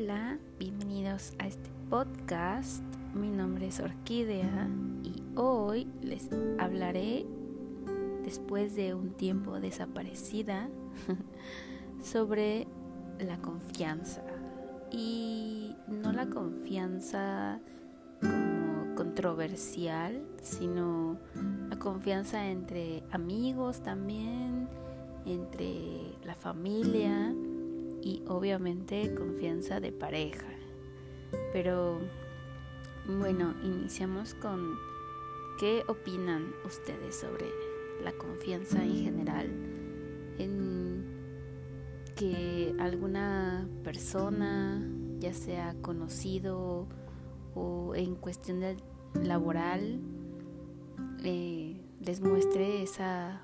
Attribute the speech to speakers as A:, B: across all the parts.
A: Hola, bienvenidos a este podcast. Mi nombre es Orquídea y hoy les hablaré, después de un tiempo desaparecida, sobre la confianza. Y no la confianza como controversial, sino la confianza entre amigos también, entre la familia y obviamente confianza de pareja. Pero bueno, iniciamos con qué opinan ustedes sobre la confianza en general. En que alguna persona, ya sea conocido o en cuestión laboral, eh, les muestre esa,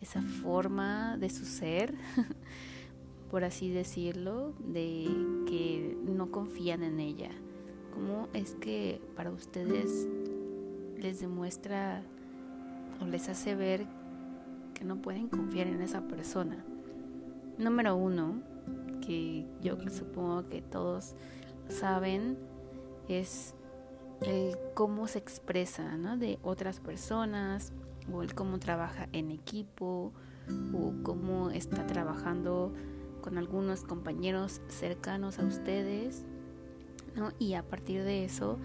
A: esa forma de su ser por así decirlo, de que no confían en ella. ¿Cómo es que para ustedes les demuestra o les hace ver que no pueden confiar en esa persona? Número uno, que yo supongo que todos saben, es el cómo se expresa ¿no? de otras personas o el cómo trabaja en equipo o cómo está trabajando con algunos compañeros cercanos a ustedes, ¿no? Y a partir de eso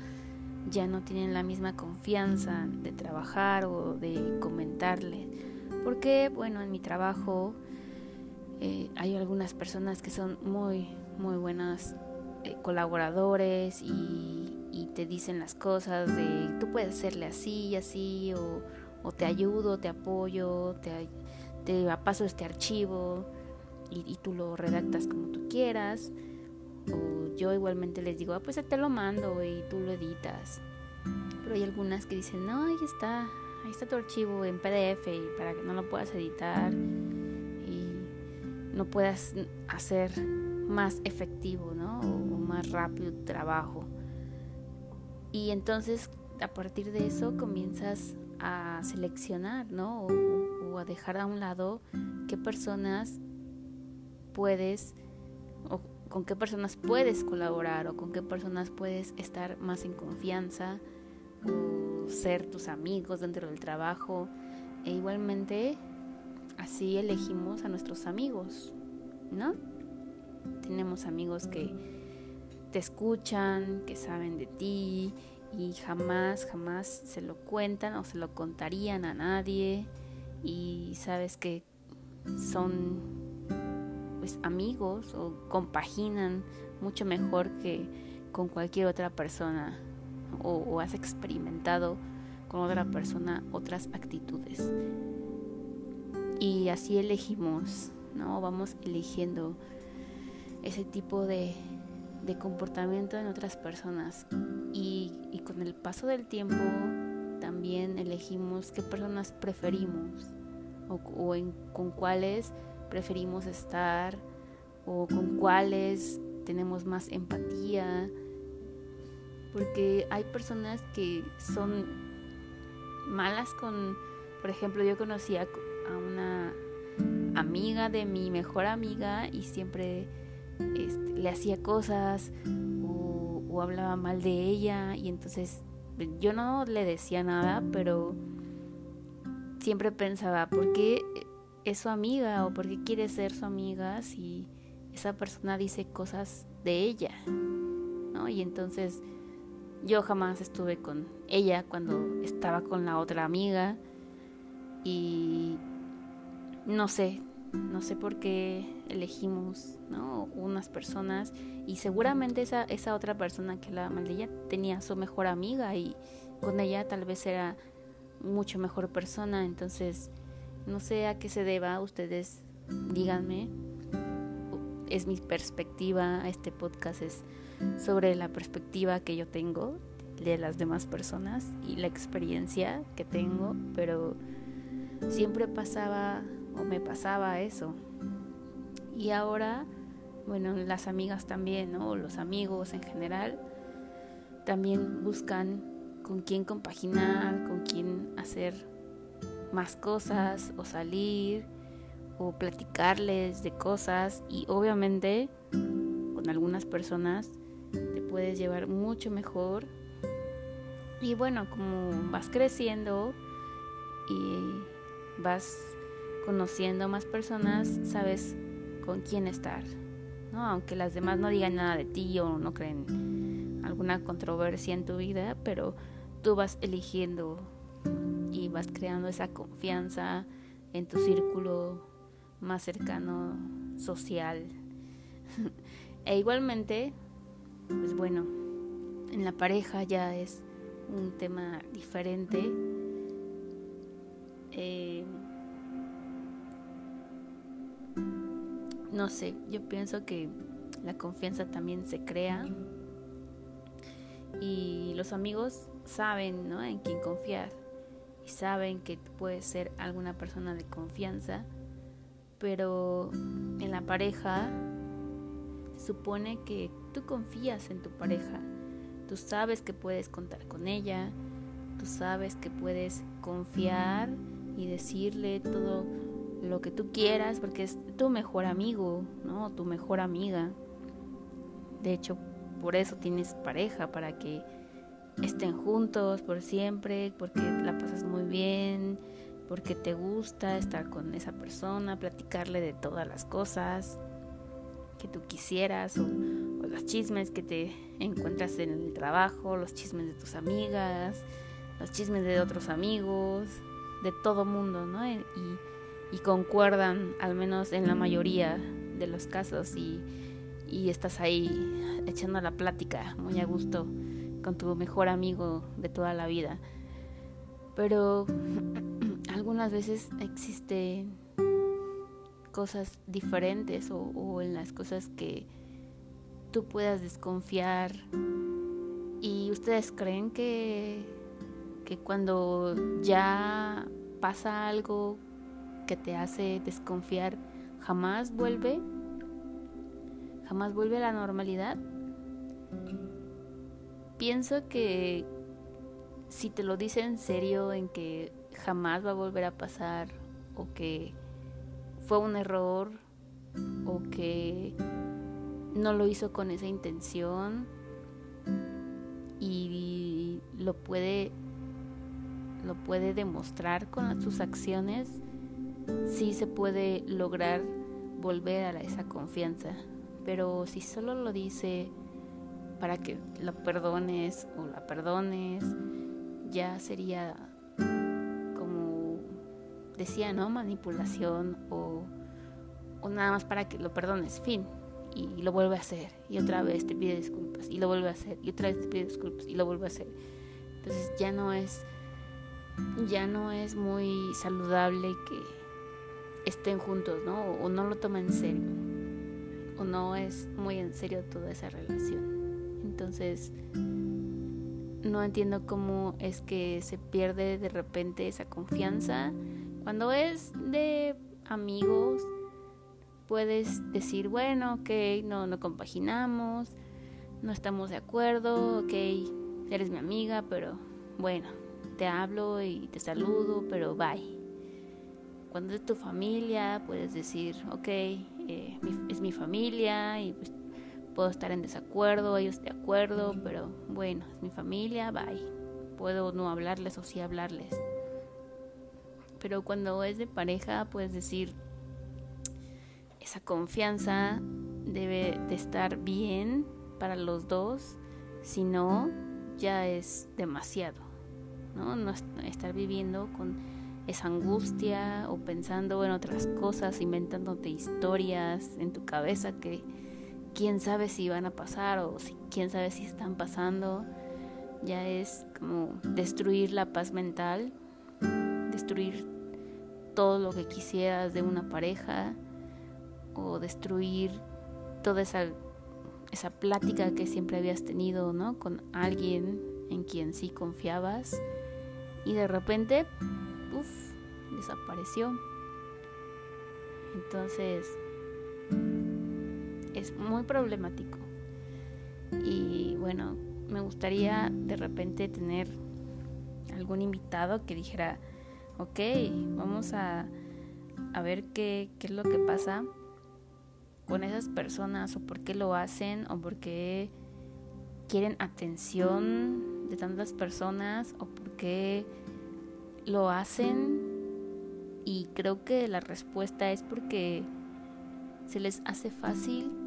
A: ya no tienen la misma confianza de trabajar o de comentarle. Porque, bueno, en mi trabajo eh, hay algunas personas que son muy, muy buenas eh, colaboradores y, te dicen las cosas de tú puedes hacerle así y así, o, o te ayudo, te apoyo, te, te paso este archivo y, tú lo redactas como tú quieras. O yo igualmente les digo, ah, pues te lo mando y tú lo editas. Pero hay algunas que dicen, no, ahí está, ahí está tu archivo en PDF y para que no lo puedas editar y no puedas hacer más efectivo, ¿no? O, más rápido tu trabajo. Y entonces a partir de eso comienzas a seleccionar, ¿no? O, o a dejar a un lado qué personas puedes o con qué personas puedes colaborar o con qué personas puedes estar más en confianza o ser tus amigos dentro del trabajo. E igualmente así elegimos a nuestros amigos, ¿no? Tenemos amigos que te escuchan, que saben de ti y jamás, jamás se lo cuentan o se lo contarían a nadie y sabes que son pues amigos o compaginan mucho mejor que con cualquier otra persona o, has experimentado con otra persona otras actitudes. Y así elegimos, ¿no? Vamos eligiendo ese tipo de, de comportamiento en otras personas. Y, y, con el paso del tiempo también elegimos qué personas preferimos o, o en, con cuáles preferimos estar o con cuáles tenemos más empatía. Porque hay personas que son malas con, por ejemplo, yo conocí a, una amiga de mi mejor amiga y siempre este, le hacía cosas o, o hablaba mal de ella y entonces yo no le decía nada, pero siempre pensaba, ¿por qué es su amiga o porque quiere ser su amiga si esa persona dice cosas de ella, ¿no? Y entonces yo jamás estuve con ella cuando estaba con la otra amiga y no sé, no sé por qué elegimos, ¿no? Unas personas y seguramente esa, esa otra persona que la maldilla tenía su mejor amiga y con ella tal vez era mucho mejor persona, entonces no sé a qué se deba, ustedes díganme. Es mi perspectiva, este podcast es sobre la perspectiva que yo tengo de las demás personas y la experiencia que tengo, pero siempre pasaba o me pasaba eso. Y ahora, bueno, las amigas también, ¿no? Los amigos en general también buscan con quién compaginar, con quién hacer más cosas o salir o platicarles de cosas y obviamente con algunas personas te puedes llevar mucho mejor. Y bueno, como vas creciendo y vas conociendo más personas, sabes con quién estar. ¿no? Aunque las demás no digan nada de ti o no creen alguna controversia en tu vida, pero tú vas eligiendo y vas creando esa confianza en tu círculo más cercano social. e igualmente, pues bueno, en la pareja ya es un tema diferente. Eh, no sé, yo pienso que la confianza también se crea y los amigos saben ¿no? en quién confiar saben que puedes ser alguna persona de confianza, pero en la pareja se supone que tú confías en tu pareja, tú sabes que puedes contar con ella, tú sabes que puedes confiar y decirle todo lo que tú quieras porque es tu mejor amigo, ¿no? Tu mejor amiga. De hecho, por eso tienes pareja, para que estén juntos por siempre, porque la pasas muy bien, porque te gusta estar con esa persona, platicarle de todas las cosas que tú quisieras o, los chismes que te encuentras en el trabajo, los chismes de tus amigas, los chismes de otros amigos, de todo mundo, ¿no? Y, y concuerdan al menos en la mayoría de los casos y, y estás ahí echando la plática muy a gusto con tu mejor amigo de toda la vida. Pero algunas veces existen cosas diferentes o, en las cosas que tú puedas desconfiar y ustedes creen que, que cuando ya pasa algo que te hace desconfiar jamás vuelve, jamás vuelve a la normalidad. Pienso que si te lo dice en serio, en que jamás va a volver a pasar, o que fue un error, o que no lo hizo con esa intención, y lo puede lo puede demostrar con sus acciones sí se puede lograr volver a esa confianza. Pero si solo lo dice para que lo perdones o la perdones, ya sería como decía, ¿no? Manipulación o, o nada más para que lo perdones, fin. Y lo vuelve a hacer y otra vez te pide disculpas y lo vuelve a hacer y otra vez te pide disculpas y lo vuelve a hacer. Entonces ya no es ya no es muy saludable que estén juntos, ¿no? O, no lo toma en serio. O no es muy en serio toda esa relación. Entonces, no entiendo cómo es que se pierde de repente esa confianza. Cuando es de amigos, puedes decir, bueno, ok, no, no compaginamos, no estamos de acuerdo, ok, eres mi amiga, pero bueno, te hablo y te saludo, pero bye. Cuando es tu familia, puedes decir, ok, eh, es mi familia y pues puedo estar en desacuerdo, ellos de acuerdo, pero bueno, es mi familia, bye. Puedo no hablarles o sí hablarles. Pero cuando es de pareja, puedes decir, esa confianza debe de estar bien para los dos, si no, ya es demasiado, ¿no? No estar viviendo con esa angustia o pensando en otras cosas, inventándote historias en tu cabeza que quién sabe si van a pasar o si quién sabe si están pasando. Ya es como destruir la paz mental, destruir todo lo que quisieras de una pareja o destruir toda esa esa plática que siempre habías tenido, ¿no? Con alguien en quien sí confiabas y de repente Uf, desapareció. Entonces, es muy problemático. Y bueno, me gustaría de repente tener algún invitado que dijera, ok, vamos a, a ver qué, qué es lo que pasa con esas personas o por qué lo hacen o por qué quieren atención de tantas personas o por qué lo hacen y creo que la respuesta es porque se les hace fácil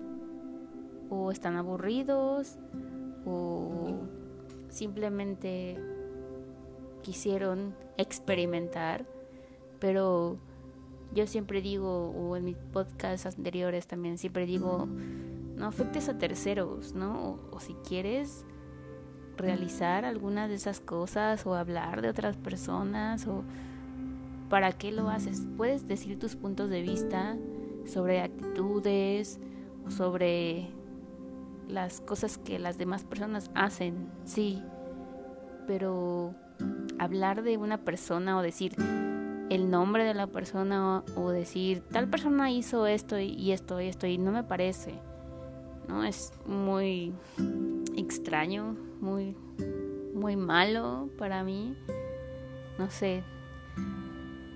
A: o están aburridos o simplemente quisieron experimentar, pero yo siempre digo, o en mis podcasts anteriores también, siempre digo, no afectes a terceros, ¿no? O, si quieres realizar algunas de esas cosas o hablar de otras personas o para qué lo haces. Puedes decir tus puntos de vista sobre actitudes o sobre las cosas que las demás personas hacen, sí, pero hablar de una persona o decir el nombre de la persona o, decir tal persona hizo esto y esto y esto y no me parece, ¿no? Es muy extraño, muy, muy malo para mí, no sé,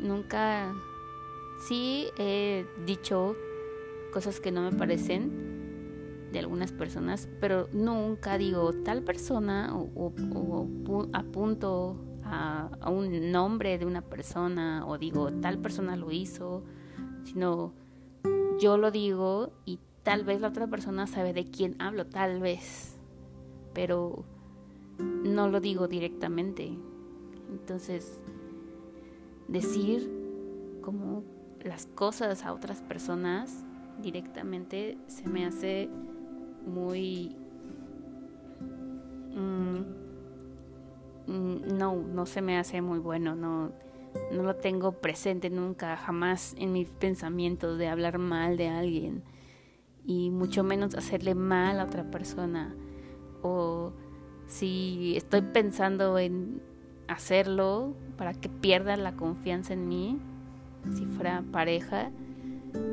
A: nunca, sí he dicho cosas que no me parecen, de algunas personas, pero nunca digo tal persona o, apunto a, un nombre de una persona o digo tal persona lo hizo, sino yo lo digo y tal vez la otra persona sabe de quién hablo, tal vez, pero no lo digo directamente. Entonces, decir como las cosas a otras personas directamente se me hace muy... Mm, mm, no, no se me hace muy bueno, no, no lo tengo presente nunca, jamás en mis pensamientos de hablar mal de alguien y mucho menos hacerle mal a otra persona. O si estoy pensando en hacerlo para que pierda la confianza en mí, si fuera pareja,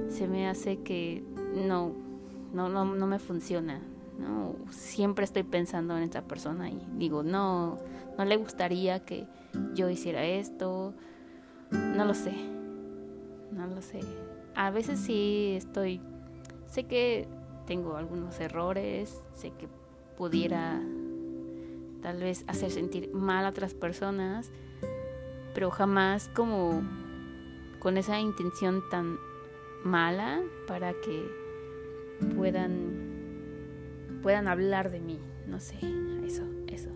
A: se me hace que no, no, no, no me funciona. ¿no? Siempre estoy pensando en esa persona y digo, no, no le gustaría que yo hiciera esto. No lo sé. No lo sé. A veces sí estoy, sé que tengo algunos errores, sé que pudiera tal vez hacer sentir mal a otras personas, pero jamás como con esa intención tan mala para que puedan puedan hablar de mí, no sé, eso, eso.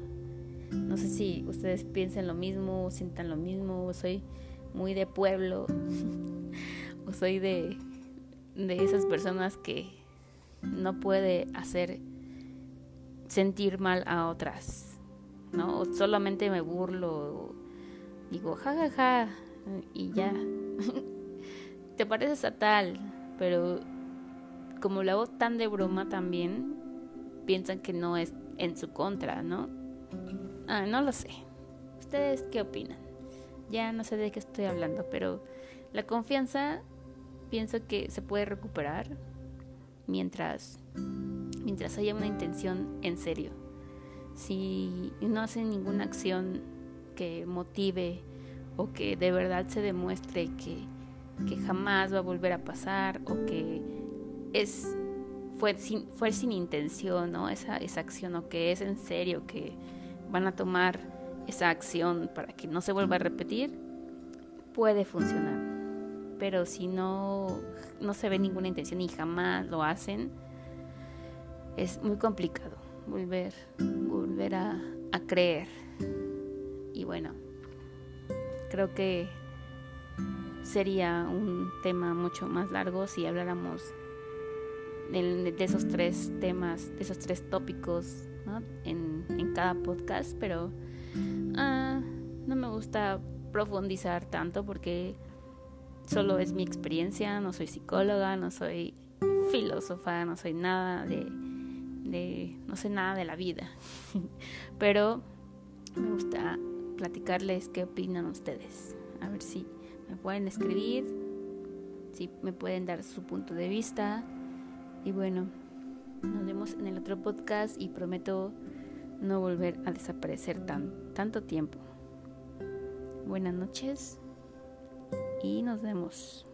A: No sé si ustedes piensen lo mismo, o sientan lo mismo, o soy muy de pueblo, o soy de, de esas personas que no puede hacer sentir mal a otras, ¿no? O solamente me burlo, digo, ja, ja, ja, y ya. Te pareces a tal, pero como lo hago tan de broma también, piensan que no es en su contra, ¿no? Ah, no lo sé. ¿Ustedes qué opinan? Ya no sé de qué estoy hablando, pero la confianza pienso que se puede recuperar mientras mientras haya una intención en serio. Si no hacen ninguna acción que motive o que de verdad se demuestre que, que jamás va a volver a pasar o que es fue sin, fue sin intención, ¿no? Esa, esa acción o que es en serio, que van a tomar esa acción para que no se vuelva a repetir, puede funcionar. Pero si no, no se ve ninguna intención y jamás lo hacen, es muy complicado volver, volver a, a creer. Y bueno, creo que sería un tema mucho más largo si habláramos de, esos tres temas, de esos tres tópicos en, cada podcast, pero ah, no me gusta profundizar tanto porque solo es mi experiencia, no soy psicóloga, no soy filósofa, no soy nada de, de no sé nada de la vida, pero me gusta platicarles qué opinan ustedes, a ver si me pueden escribir, si me pueden dar su punto de vista y bueno, nos vemos en el otro podcast y prometo no volver a desaparecer tan, tanto tiempo. Buenas noches y nos vemos.